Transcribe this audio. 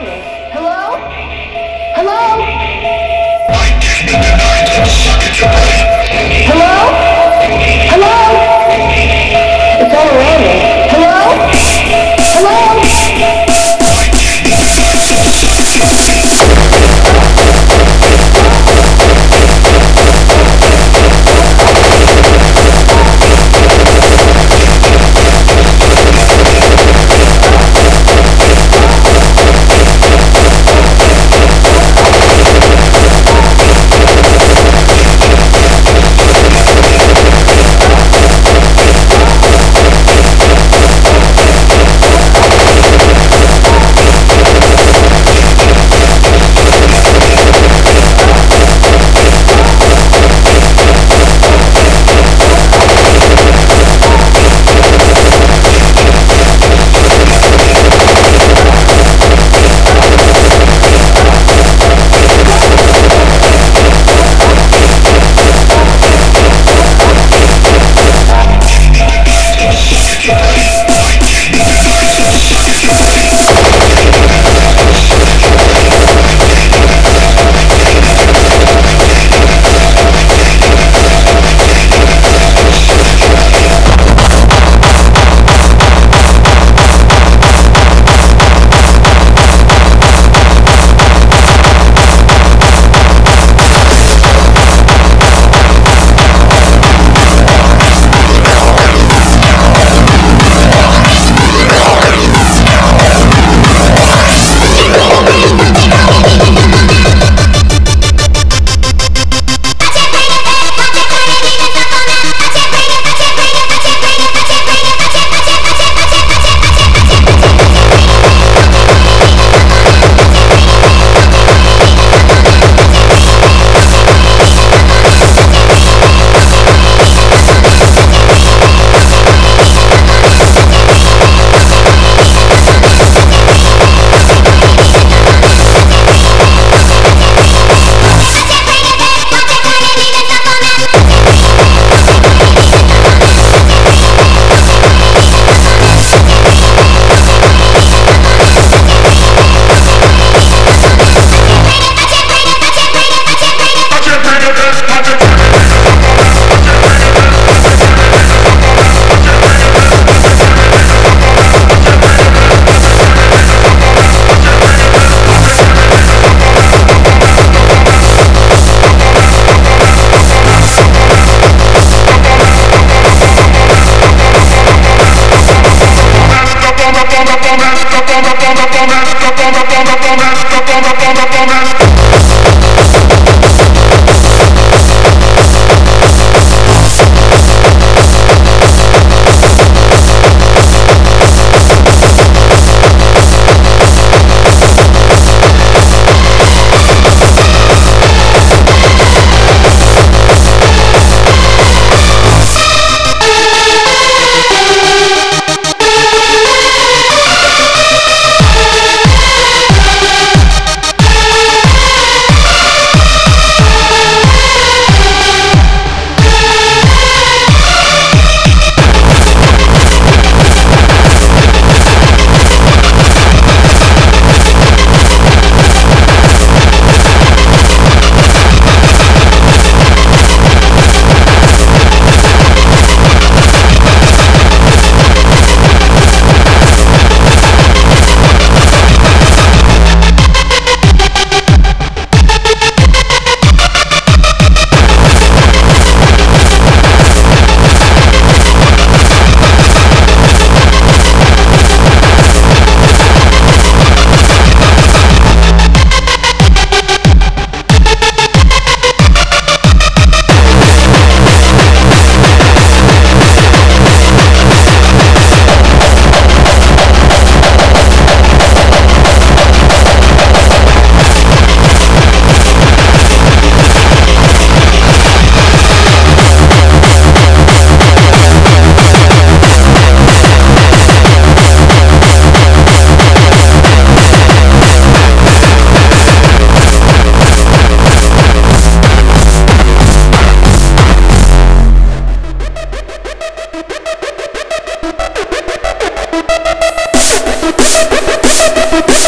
Hello? Hello? with